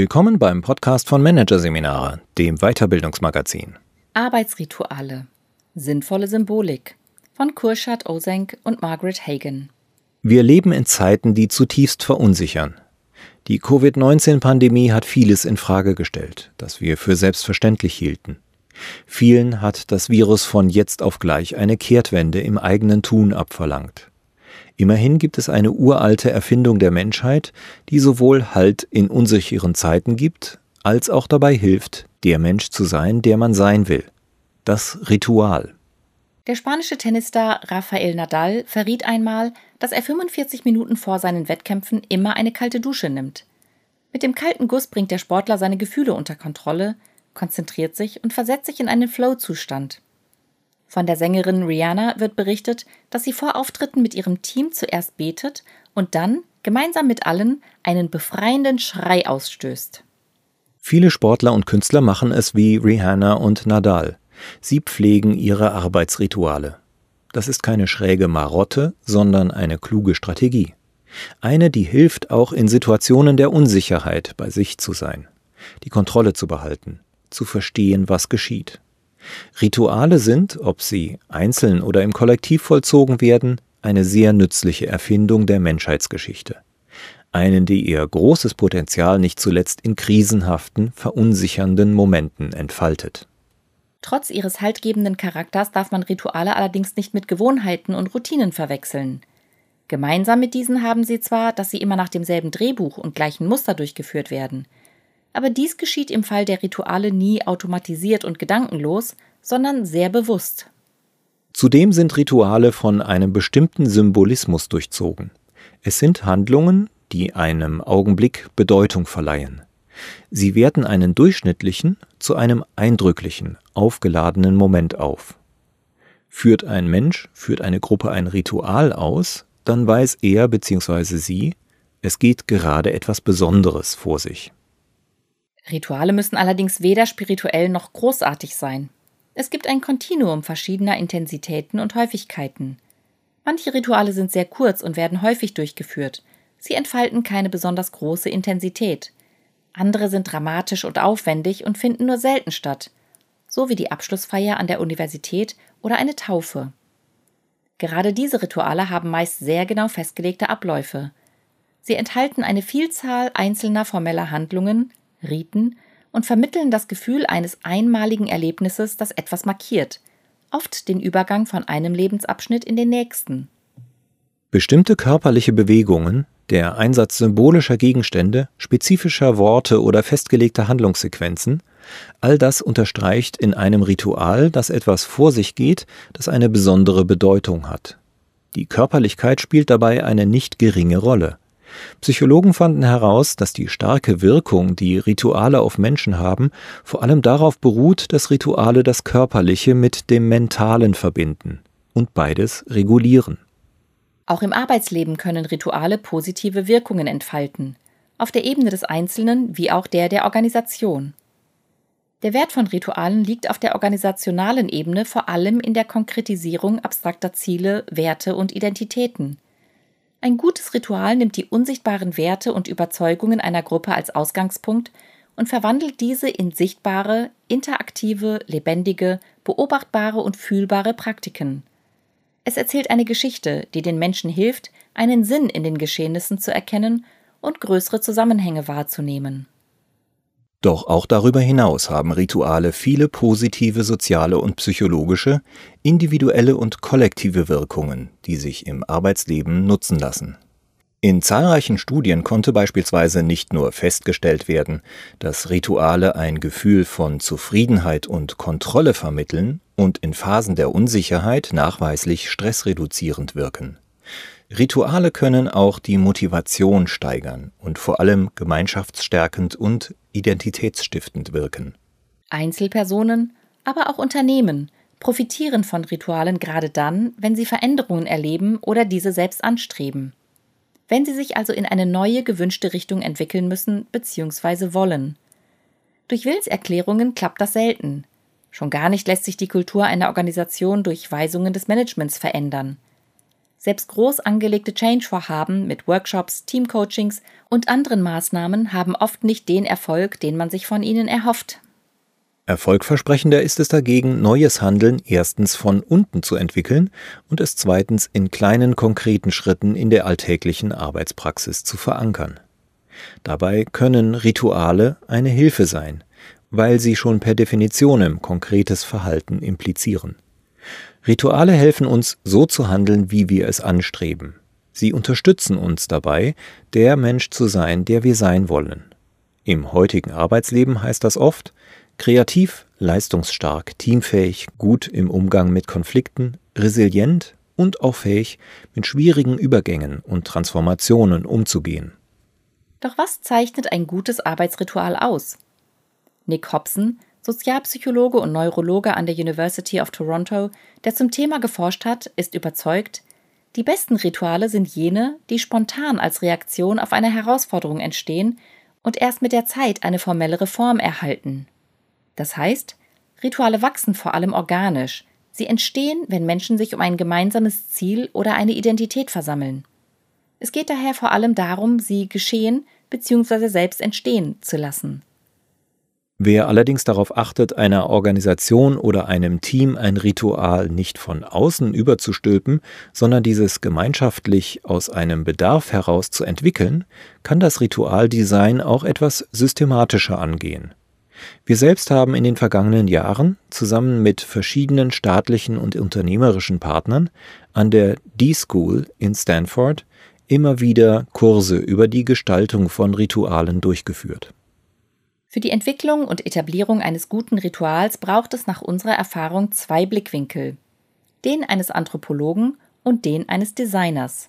Willkommen beim Podcast von Managerseminare, dem Weiterbildungsmagazin. Arbeitsrituale. Sinnvolle Symbolik von Kurschat Osenk und Margaret Hagen. Wir leben in Zeiten, die zutiefst verunsichern. Die Covid-19-Pandemie hat vieles in Frage gestellt, das wir für selbstverständlich hielten. Vielen hat das Virus von jetzt auf gleich eine Kehrtwende im eigenen Tun abverlangt. Immerhin gibt es eine uralte Erfindung der Menschheit, die sowohl Halt in unsicheren Zeiten gibt, als auch dabei hilft, der Mensch zu sein, der man sein will. Das Ritual. Der spanische Tennisstar Rafael Nadal verriet einmal, dass er 45 Minuten vor seinen Wettkämpfen immer eine kalte Dusche nimmt. Mit dem kalten Guss bringt der Sportler seine Gefühle unter Kontrolle, konzentriert sich und versetzt sich in einen Flow-Zustand. Von der Sängerin Rihanna wird berichtet, dass sie vor Auftritten mit ihrem Team zuerst betet und dann, gemeinsam mit allen, einen befreienden Schrei ausstößt. Viele Sportler und Künstler machen es wie Rihanna und Nadal. Sie pflegen ihre Arbeitsrituale. Das ist keine schräge Marotte, sondern eine kluge Strategie. Eine, die hilft, auch in Situationen der Unsicherheit bei sich zu sein, die Kontrolle zu behalten, zu verstehen, was geschieht. Rituale sind, ob sie einzeln oder im Kollektiv vollzogen werden, eine sehr nützliche Erfindung der Menschheitsgeschichte. Einen, die ihr großes Potenzial nicht zuletzt in krisenhaften, verunsichernden Momenten entfaltet. Trotz ihres haltgebenden Charakters darf man Rituale allerdings nicht mit Gewohnheiten und Routinen verwechseln. Gemeinsam mit diesen haben sie zwar, dass sie immer nach demselben Drehbuch und gleichen Muster durchgeführt werden – aber dies geschieht im Fall der Rituale nie automatisiert und gedankenlos, sondern sehr bewusst. Zudem sind Rituale von einem bestimmten Symbolismus durchzogen. Es sind Handlungen, die einem Augenblick Bedeutung verleihen. Sie werten einen durchschnittlichen zu einem eindrücklichen, aufgeladenen Moment auf. Führt ein Mensch, führt eine Gruppe ein Ritual aus, dann weiß er bzw. sie, es geht gerade etwas Besonderes vor sich. Rituale müssen allerdings weder spirituell noch großartig sein. Es gibt ein Kontinuum verschiedener Intensitäten und Häufigkeiten. Manche Rituale sind sehr kurz und werden häufig durchgeführt. Sie entfalten keine besonders große Intensität. Andere sind dramatisch und aufwendig und finden nur selten statt, so wie die Abschlussfeier an der Universität oder eine Taufe. Gerade diese Rituale haben meist sehr genau festgelegte Abläufe. Sie enthalten eine Vielzahl einzelner formeller Handlungen, Riten und vermitteln das Gefühl eines einmaligen Erlebnisses, das etwas markiert, oft den Übergang von einem Lebensabschnitt in den nächsten. Bestimmte körperliche Bewegungen, der Einsatz symbolischer Gegenstände, spezifischer Worte oder festgelegter Handlungssequenzen, all das unterstreicht in einem Ritual, dass etwas vor sich geht, das eine besondere Bedeutung hat. Die Körperlichkeit spielt dabei eine nicht geringe Rolle. Psychologen fanden heraus, dass die starke Wirkung, die Rituale auf Menschen haben, vor allem darauf beruht, dass Rituale das Körperliche mit dem Mentalen verbinden und beides regulieren. Auch im Arbeitsleben können Rituale positive Wirkungen entfalten, auf der Ebene des Einzelnen wie auch der der Organisation. Der Wert von Ritualen liegt auf der organisationalen Ebene vor allem in der Konkretisierung abstrakter Ziele, Werte und Identitäten – ein gutes Ritual nimmt die unsichtbaren Werte und Überzeugungen einer Gruppe als Ausgangspunkt und verwandelt diese in sichtbare, interaktive, lebendige, beobachtbare und fühlbare Praktiken. Es erzählt eine Geschichte, die den Menschen hilft, einen Sinn in den Geschehnissen zu erkennen und größere Zusammenhänge wahrzunehmen. Doch auch darüber hinaus haben Rituale viele positive soziale und psychologische, individuelle und kollektive Wirkungen, die sich im Arbeitsleben nutzen lassen. In zahlreichen Studien konnte beispielsweise nicht nur festgestellt werden, dass Rituale ein Gefühl von Zufriedenheit und Kontrolle vermitteln und in Phasen der Unsicherheit nachweislich stressreduzierend wirken. Rituale können auch die Motivation steigern und vor allem gemeinschaftsstärkend und identitätsstiftend wirken. Einzelpersonen, aber auch Unternehmen profitieren von Ritualen gerade dann, wenn sie Veränderungen erleben oder diese selbst anstreben. Wenn sie sich also in eine neue gewünschte Richtung entwickeln müssen bzw. wollen. Durch Willenserklärungen klappt das selten. Schon gar nicht lässt sich die Kultur einer Organisation durch Weisungen des Managements verändern. Selbst groß angelegte Change-Vorhaben mit Workshops, Teamcoachings und anderen Maßnahmen haben oft nicht den Erfolg, den man sich von ihnen erhofft. Erfolgversprechender ist es dagegen, neues Handeln erstens von unten zu entwickeln und es zweitens in kleinen konkreten Schritten in der alltäglichen Arbeitspraxis zu verankern. Dabei können Rituale eine Hilfe sein, weil sie schon per Definition konkretes Verhalten implizieren. Rituale helfen uns, so zu handeln, wie wir es anstreben. Sie unterstützen uns dabei, der Mensch zu sein, der wir sein wollen. Im heutigen Arbeitsleben heißt das oft kreativ, leistungsstark, teamfähig, gut im Umgang mit Konflikten, resilient und auch fähig, mit schwierigen Übergängen und Transformationen umzugehen. Doch was zeichnet ein gutes Arbeitsritual aus? Nick Hobson Sozialpsychologe und Neurologe an der University of Toronto, der zum Thema geforscht hat, ist überzeugt, die besten Rituale sind jene, die spontan als Reaktion auf eine Herausforderung entstehen und erst mit der Zeit eine formellere Form erhalten. Das heißt, Rituale wachsen vor allem organisch. Sie entstehen, wenn Menschen sich um ein gemeinsames Ziel oder eine Identität versammeln. Es geht daher vor allem darum, sie geschehen bzw. selbst entstehen zu lassen. Wer allerdings darauf achtet, einer Organisation oder einem Team ein Ritual nicht von außen überzustülpen, sondern dieses gemeinschaftlich aus einem Bedarf heraus zu entwickeln, kann das Ritualdesign auch etwas systematischer angehen. Wir selbst haben in den vergangenen Jahren zusammen mit verschiedenen staatlichen und unternehmerischen Partnern an der D-School in Stanford immer wieder Kurse über die Gestaltung von Ritualen durchgeführt. Für die Entwicklung und Etablierung eines guten Rituals braucht es nach unserer Erfahrung zwei Blickwinkel. Den eines Anthropologen und den eines Designers.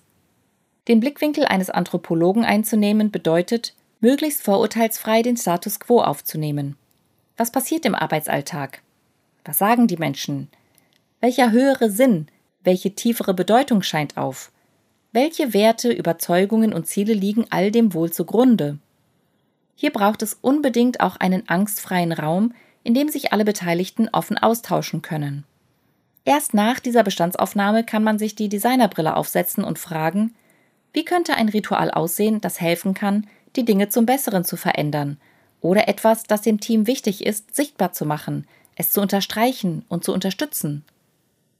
Den Blickwinkel eines Anthropologen einzunehmen bedeutet, möglichst vorurteilsfrei den Status quo aufzunehmen. Was passiert im Arbeitsalltag? Was sagen die Menschen? Welcher höhere Sinn, welche tiefere Bedeutung scheint auf? Welche Werte, Überzeugungen und Ziele liegen all dem wohl zugrunde? Hier braucht es unbedingt auch einen angstfreien Raum, in dem sich alle Beteiligten offen austauschen können. Erst nach dieser Bestandsaufnahme kann man sich die Designerbrille aufsetzen und fragen, wie könnte ein Ritual aussehen, das helfen kann, die Dinge zum Besseren zu verändern oder etwas, das dem Team wichtig ist, sichtbar zu machen, es zu unterstreichen und zu unterstützen.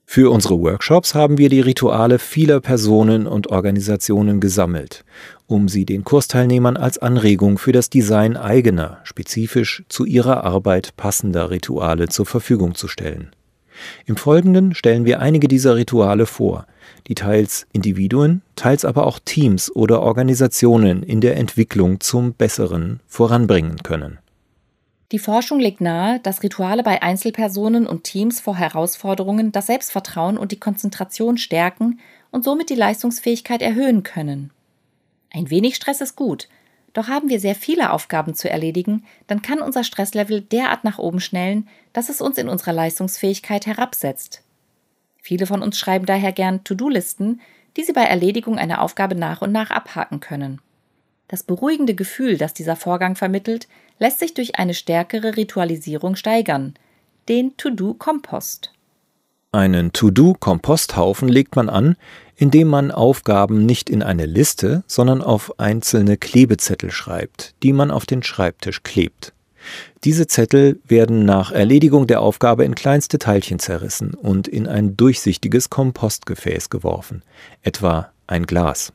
Für unsere Workshops haben wir die Rituale vieler Personen und Organisationen gesammelt, um sie den Kursteilnehmern als Anregung für das Design eigener, spezifisch zu ihrer Arbeit passender Rituale zur Verfügung zu stellen. Im Folgenden stellen wir einige dieser Rituale vor, die teils Individuen, teils aber auch Teams oder Organisationen in der Entwicklung zum Besseren voranbringen können. Die Forschung legt nahe, dass Rituale bei Einzelpersonen und Teams vor Herausforderungen das Selbstvertrauen und die Konzentration stärken und somit die Leistungsfähigkeit erhöhen können. Ein wenig Stress ist gut, doch haben wir sehr viele Aufgaben zu erledigen, dann kann unser Stresslevel derart nach oben schnellen, dass es uns in unserer Leistungsfähigkeit herabsetzt. Viele von uns schreiben daher gern To-Do-Listen, die sie bei Erledigung einer Aufgabe nach und nach abhaken können. Das beruhigende Gefühl, das dieser Vorgang vermittelt, lässt sich durch eine stärkere Ritualisierung steigern, den To-Do-Kompost. Einen To-Do-Komposthaufen legt man an, indem man Aufgaben nicht in eine Liste, sondern auf einzelne Klebezettel schreibt, die man auf den Schreibtisch klebt. Diese Zettel werden nach Erledigung der Aufgabe in kleinste Teilchen zerrissen und in ein durchsichtiges Kompostgefäß geworfen, etwa ein Glas.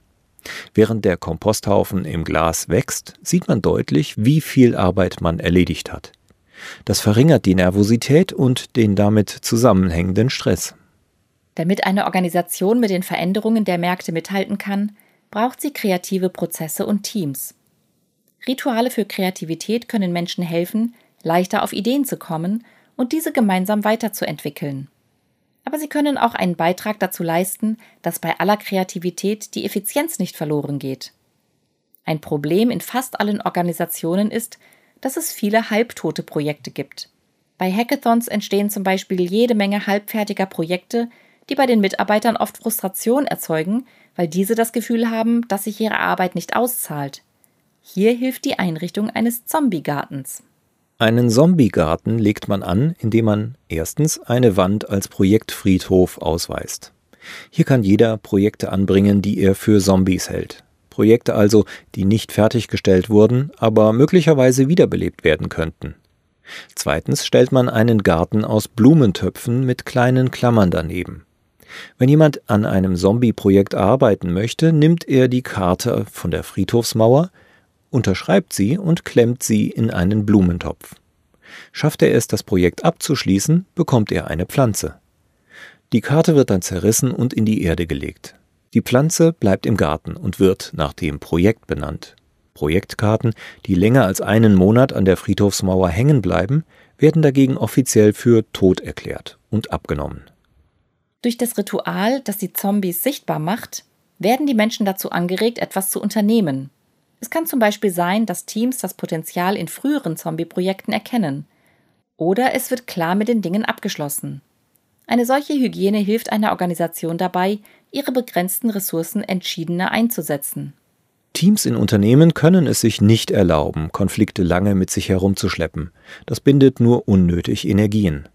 Während der Komposthaufen im Glas wächst, sieht man deutlich, wie viel Arbeit man erledigt hat. Das verringert die Nervosität und den damit zusammenhängenden Stress. Damit eine Organisation mit den Veränderungen der Märkte mithalten kann, braucht sie kreative Prozesse und Teams. Rituale für Kreativität können Menschen helfen, leichter auf Ideen zu kommen und diese gemeinsam weiterzuentwickeln aber sie können auch einen Beitrag dazu leisten, dass bei aller Kreativität die Effizienz nicht verloren geht. Ein Problem in fast allen Organisationen ist, dass es viele halbtote Projekte gibt. Bei Hackathons entstehen zum Beispiel jede Menge halbfertiger Projekte, die bei den Mitarbeitern oft Frustration erzeugen, weil diese das Gefühl haben, dass sich ihre Arbeit nicht auszahlt. Hier hilft die Einrichtung eines Zombie-Gartens. Einen Zombiegarten legt man an, indem man erstens eine Wand als Projektfriedhof ausweist. Hier kann jeder Projekte anbringen, die er für Zombies hält. Projekte also, die nicht fertiggestellt wurden, aber möglicherweise wiederbelebt werden könnten. Zweitens stellt man einen Garten aus Blumentöpfen mit kleinen Klammern daneben. Wenn jemand an einem Zombie-Projekt arbeiten möchte, nimmt er die Karte von der Friedhofsmauer, unterschreibt sie und klemmt sie in einen Blumentopf. Schafft er es, das Projekt abzuschließen, bekommt er eine Pflanze. Die Karte wird dann zerrissen und in die Erde gelegt. Die Pflanze bleibt im Garten und wird nach dem Projekt benannt. Projektkarten, die länger als einen Monat an der Friedhofsmauer hängen bleiben, werden dagegen offiziell für tot erklärt und abgenommen. Durch das Ritual, das die Zombies sichtbar macht, werden die Menschen dazu angeregt, etwas zu unternehmen. Es kann zum Beispiel sein, dass Teams das Potenzial in früheren Zombie-Projekten erkennen. Oder es wird klar mit den Dingen abgeschlossen. Eine solche Hygiene hilft einer Organisation dabei, ihre begrenzten Ressourcen entschiedener einzusetzen. Teams in Unternehmen können es sich nicht erlauben, Konflikte lange mit sich herumzuschleppen. Das bindet nur unnötig Energien.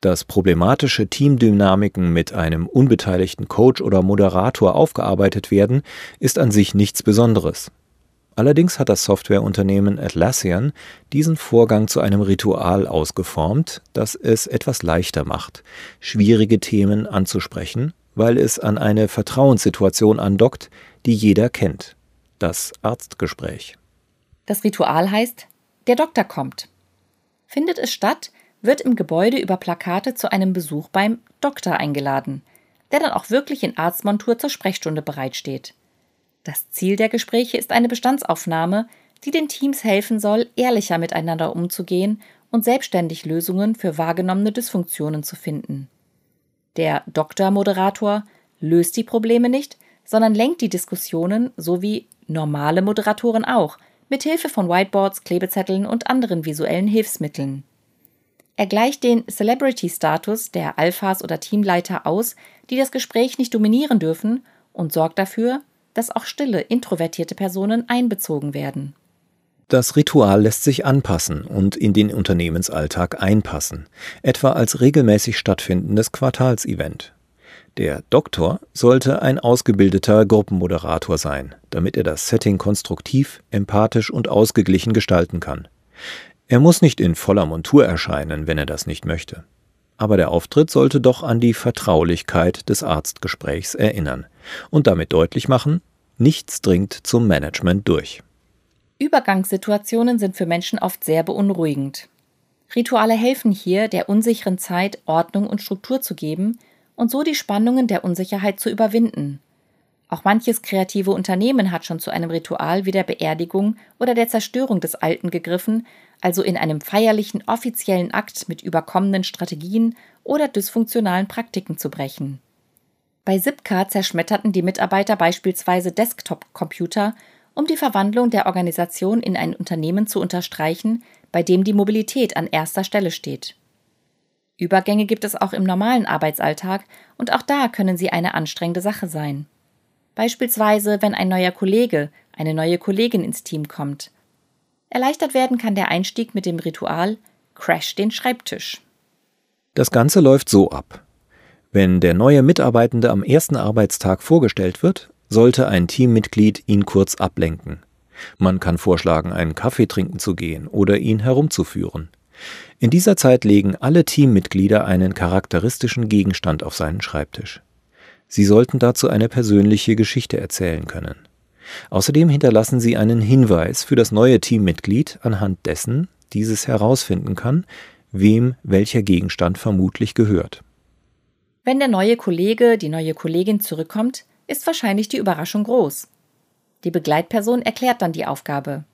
Dass problematische Teamdynamiken mit einem unbeteiligten Coach oder Moderator aufgearbeitet werden, ist an sich nichts Besonderes. Allerdings hat das Softwareunternehmen Atlassian diesen Vorgang zu einem Ritual ausgeformt, das es etwas leichter macht, schwierige Themen anzusprechen, weil es an eine Vertrauenssituation andockt, die jeder kennt. Das Arztgespräch. Das Ritual heißt, der Doktor kommt. Findet es statt, wird im Gebäude über Plakate zu einem Besuch beim Doktor eingeladen, der dann auch wirklich in Arztmontur zur Sprechstunde bereitsteht. Das Ziel der Gespräche ist eine Bestandsaufnahme, die den Teams helfen soll, ehrlicher miteinander umzugehen und selbstständig Lösungen für wahrgenommene Dysfunktionen zu finden. Der Doktor-Moderator löst die Probleme nicht, sondern lenkt die Diskussionen, so wie normale Moderatoren auch, mit Hilfe von Whiteboards, Klebezetteln und anderen visuellen Hilfsmitteln. Er gleicht den Celebrity-Status der Alphas oder Teamleiter aus, die das Gespräch nicht dominieren dürfen, und sorgt dafür, dass auch stille, introvertierte Personen einbezogen werden. Das Ritual lässt sich anpassen und in den Unternehmensalltag einpassen, etwa als regelmäßig stattfindendes Quartalsevent. Der Doktor sollte ein ausgebildeter Gruppenmoderator sein, damit er das Setting konstruktiv, empathisch und ausgeglichen gestalten kann. Er muss nicht in voller Montur erscheinen, wenn er das nicht möchte. Aber der Auftritt sollte doch an die Vertraulichkeit des Arztgesprächs erinnern und damit deutlich machen, nichts dringt zum Management durch. Übergangssituationen sind für Menschen oft sehr beunruhigend. Rituale helfen hier, der unsicheren Zeit Ordnung und Struktur zu geben und so die Spannungen der Unsicherheit zu überwinden. Auch manches kreative Unternehmen hat schon zu einem Ritual wie der Beerdigung oder der Zerstörung des Alten gegriffen, also in einem feierlichen offiziellen Akt mit überkommenen Strategien oder dysfunktionalen Praktiken zu brechen. Bei Zipcar zerschmetterten die Mitarbeiter beispielsweise Desktop-Computer, um die Verwandlung der Organisation in ein Unternehmen zu unterstreichen, bei dem die Mobilität an erster Stelle steht. Übergänge gibt es auch im normalen Arbeitsalltag und auch da können sie eine anstrengende Sache sein. Beispielsweise, wenn ein neuer Kollege, eine neue Kollegin ins Team kommt. Erleichtert werden kann der Einstieg mit dem Ritual Crash den Schreibtisch. Das Ganze läuft so ab. Wenn der neue Mitarbeitende am ersten Arbeitstag vorgestellt wird, sollte ein Teammitglied ihn kurz ablenken. Man kann vorschlagen, einen Kaffee trinken zu gehen oder ihn herumzuführen. In dieser Zeit legen alle Teammitglieder einen charakteristischen Gegenstand auf seinen Schreibtisch. Sie sollten dazu eine persönliche Geschichte erzählen können. Außerdem hinterlassen Sie einen Hinweis für das neue Teammitglied, anhand dessen dieses herausfinden kann, wem welcher Gegenstand vermutlich gehört. Wenn der neue Kollege, die neue Kollegin zurückkommt, ist wahrscheinlich die Überraschung groß. Die Begleitperson erklärt dann die Aufgabe.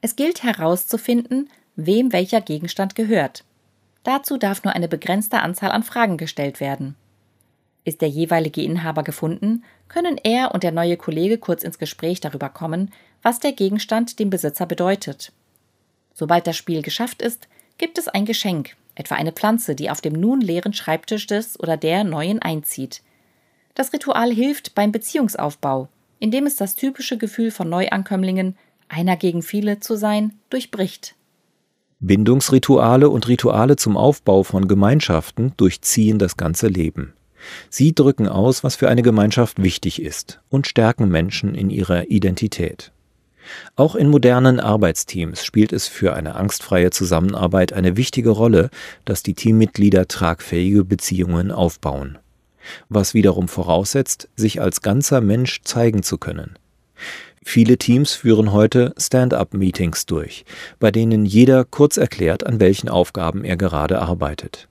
Es gilt herauszufinden, wem welcher Gegenstand gehört. Dazu darf nur eine begrenzte Anzahl an Fragen gestellt werden. Ist der jeweilige Inhaber gefunden, können er und der neue Kollege kurz ins Gespräch darüber kommen, was der Gegenstand dem Besitzer bedeutet. Sobald das Spiel geschafft ist, gibt es ein Geschenk, etwa eine Pflanze, die auf dem nun leeren Schreibtisch des oder der Neuen einzieht. Das Ritual hilft beim Beziehungsaufbau, indem es das typische Gefühl von Neuankömmlingen, einer gegen viele zu sein, durchbricht. Bindungsrituale und Rituale zum Aufbau von Gemeinschaften durchziehen das ganze Leben. Sie drücken aus, was für eine Gemeinschaft wichtig ist und stärken Menschen in ihrer Identität. Auch in modernen Arbeitsteams spielt es für eine angstfreie Zusammenarbeit eine wichtige Rolle, dass die Teammitglieder tragfähige Beziehungen aufbauen. Was wiederum voraussetzt, sich als ganzer Mensch zeigen zu können. Viele Teams führen heute Stand-up-Meetings durch, bei denen jeder kurz erklärt, an welchen Aufgaben er gerade arbeitet.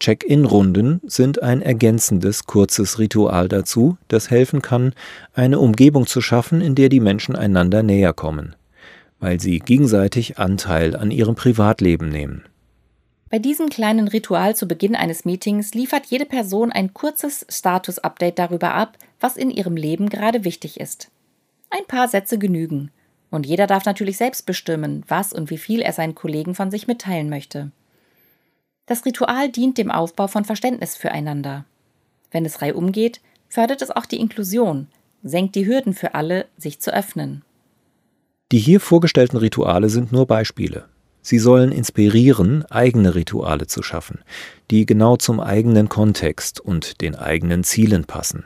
Check-in-Runden sind ein ergänzendes kurzes Ritual dazu, das helfen kann, eine Umgebung zu schaffen, in der die Menschen einander näher kommen, weil sie gegenseitig Anteil an ihrem Privatleben nehmen. Bei diesem kleinen Ritual zu Beginn eines Meetings liefert jede Person ein kurzes Status-Update darüber ab, was in ihrem Leben gerade wichtig ist. Ein paar Sätze genügen. Und jeder darf natürlich selbst bestimmen, was und wie viel er seinen Kollegen von sich mitteilen möchte. Das Ritual dient dem Aufbau von Verständnis füreinander. Wenn es reihum geht, fördert es auch die Inklusion, senkt die Hürden für alle, sich zu öffnen. Die hier vorgestellten Rituale sind nur Beispiele. Sie sollen inspirieren, eigene Rituale zu schaffen, die genau zum eigenen Kontext und den eigenen Zielen passen.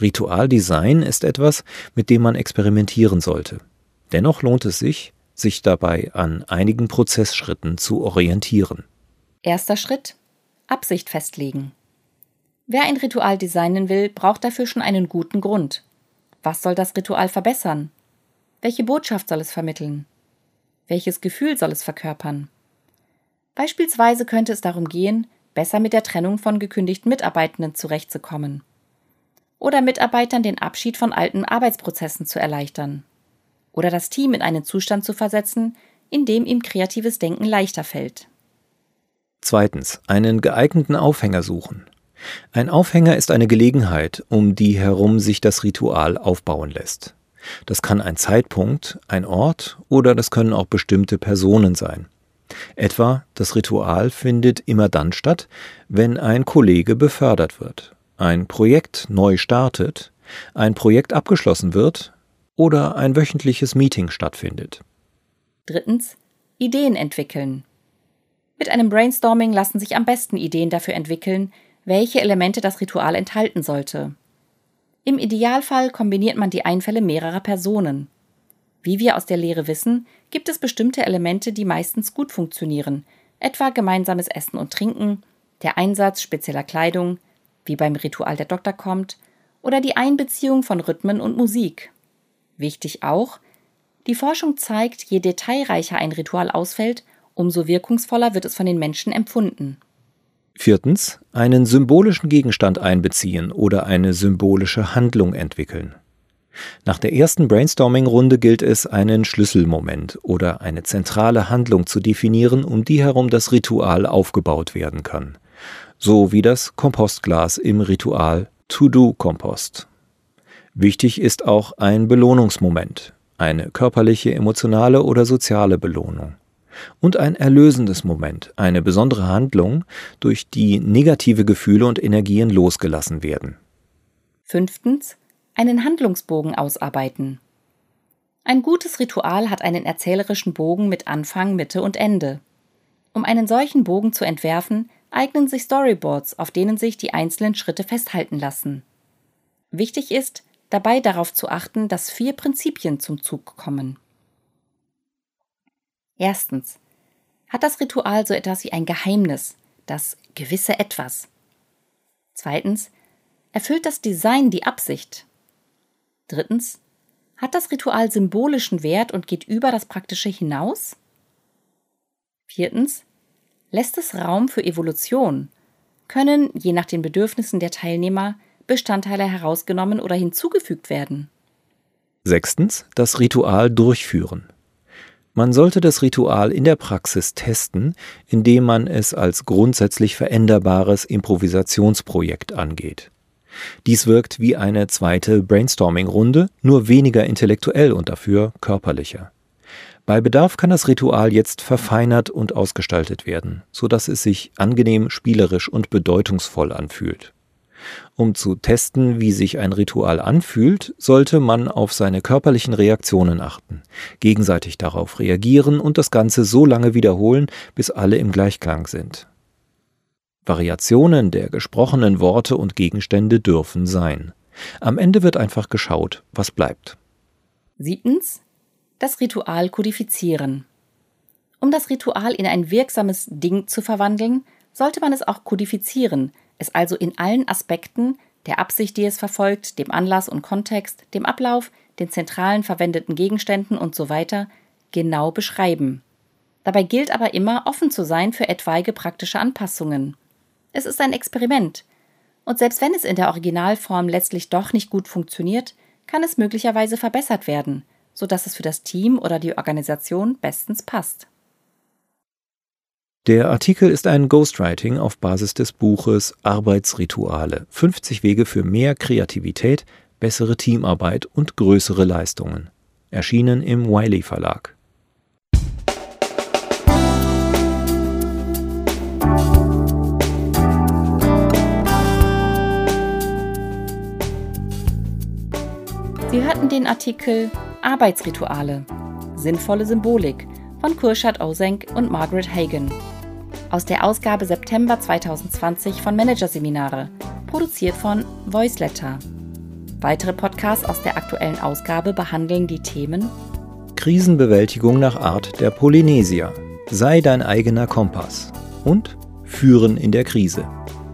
Ritualdesign ist etwas, mit dem man experimentieren sollte. Dennoch lohnt es sich, sich dabei an einigen Prozessschritten zu orientieren. Erster Schritt Absicht festlegen. Wer ein Ritual designen will, braucht dafür schon einen guten Grund. Was soll das Ritual verbessern? Welche Botschaft soll es vermitteln? Welches Gefühl soll es verkörpern? Beispielsweise könnte es darum gehen, besser mit der Trennung von gekündigten Mitarbeitenden zurechtzukommen. Oder Mitarbeitern den Abschied von alten Arbeitsprozessen zu erleichtern. Oder das Team in einen Zustand zu versetzen, in dem ihm kreatives Denken leichter fällt. Zweitens, einen geeigneten Aufhänger suchen. Ein Aufhänger ist eine Gelegenheit, um die herum sich das Ritual aufbauen lässt. Das kann ein Zeitpunkt, ein Ort oder das können auch bestimmte Personen sein. Etwa das Ritual findet immer dann statt, wenn ein Kollege befördert wird, ein Projekt neu startet, ein Projekt abgeschlossen wird oder ein wöchentliches Meeting stattfindet. Drittens Ideen entwickeln. Mit einem Brainstorming lassen sich am besten Ideen dafür entwickeln, welche Elemente das Ritual enthalten sollte. Im Idealfall kombiniert man die Einfälle mehrerer Personen. Wie wir aus der Lehre wissen, gibt es bestimmte Elemente, die meistens gut funktionieren, etwa gemeinsames Essen und Trinken, der Einsatz spezieller Kleidung, wie beim Ritual der Doktor kommt, oder die Einbeziehung von Rhythmen und Musik. Wichtig auch, die Forschung zeigt, je detailreicher ein Ritual ausfällt, umso wirkungsvoller wird es von den Menschen empfunden. Viertens, einen symbolischen Gegenstand einbeziehen oder eine symbolische Handlung entwickeln. Nach der ersten Brainstorming-Runde gilt es, einen Schlüsselmoment oder eine zentrale Handlung zu definieren, um die herum das Ritual aufgebaut werden kann. So wie das Kompostglas im Ritual To-Do-Kompost. Wichtig ist auch ein Belohnungsmoment, eine körperliche, emotionale oder soziale Belohnung und ein erlösendes Moment, eine besondere Handlung, durch die negative Gefühle und Energien losgelassen werden. Fünftens. Einen Handlungsbogen ausarbeiten. Ein gutes Ritual hat einen erzählerischen Bogen mit Anfang, Mitte und Ende. Um einen solchen Bogen zu entwerfen, eignen sich Storyboards, auf denen sich die einzelnen Schritte festhalten lassen. Wichtig ist, dabei darauf zu achten, dass vier Prinzipien zum Zug kommen. Erstens. Hat das Ritual so etwas wie ein Geheimnis, das gewisse Etwas? Zweitens. Erfüllt das Design die Absicht? Drittens. Hat das Ritual symbolischen Wert und geht über das Praktische hinaus? Viertens. Lässt es Raum für Evolution? Können, je nach den Bedürfnissen der Teilnehmer, Bestandteile herausgenommen oder hinzugefügt werden? Sechstens. Das Ritual durchführen. Man sollte das Ritual in der Praxis testen, indem man es als grundsätzlich veränderbares Improvisationsprojekt angeht. Dies wirkt wie eine zweite Brainstorming-Runde, nur weniger intellektuell und dafür körperlicher. Bei Bedarf kann das Ritual jetzt verfeinert und ausgestaltet werden, so dass es sich angenehm, spielerisch und bedeutungsvoll anfühlt. Um zu testen, wie sich ein Ritual anfühlt, sollte man auf seine körperlichen Reaktionen achten, gegenseitig darauf reagieren und das Ganze so lange wiederholen, bis alle im Gleichklang sind. Variationen der gesprochenen Worte und Gegenstände dürfen sein. Am Ende wird einfach geschaut, was bleibt. Siebtens. Das Ritual kodifizieren. Um das Ritual in ein wirksames Ding zu verwandeln, sollte man es auch kodifizieren, es also in allen Aspekten, der Absicht, die es verfolgt, dem Anlass und Kontext, dem Ablauf, den zentralen verwendeten Gegenständen und so weiter, genau beschreiben. Dabei gilt aber immer, offen zu sein für etwaige praktische Anpassungen. Es ist ein Experiment. Und selbst wenn es in der Originalform letztlich doch nicht gut funktioniert, kann es möglicherweise verbessert werden, sodass es für das Team oder die Organisation bestens passt. Der Artikel ist ein Ghostwriting auf Basis des Buches Arbeitsrituale 50 Wege für mehr Kreativität, bessere Teamarbeit und größere Leistungen. Erschienen im Wiley Verlag. Sie hörten den Artikel Arbeitsrituale. Sinnvolle Symbolik von Kurshad Osenk und Margaret Hagen. Aus der Ausgabe September 2020 von Managerseminare, produziert von Voiceletter. Weitere Podcasts aus der aktuellen Ausgabe behandeln die Themen Krisenbewältigung nach Art der Polynesier. Sei dein eigener Kompass. Und Führen in der Krise.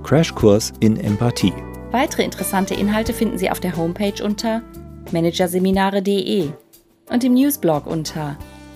Crashkurs in Empathie. Weitere interessante Inhalte finden Sie auf der Homepage unter managerseminare.de und im Newsblog unter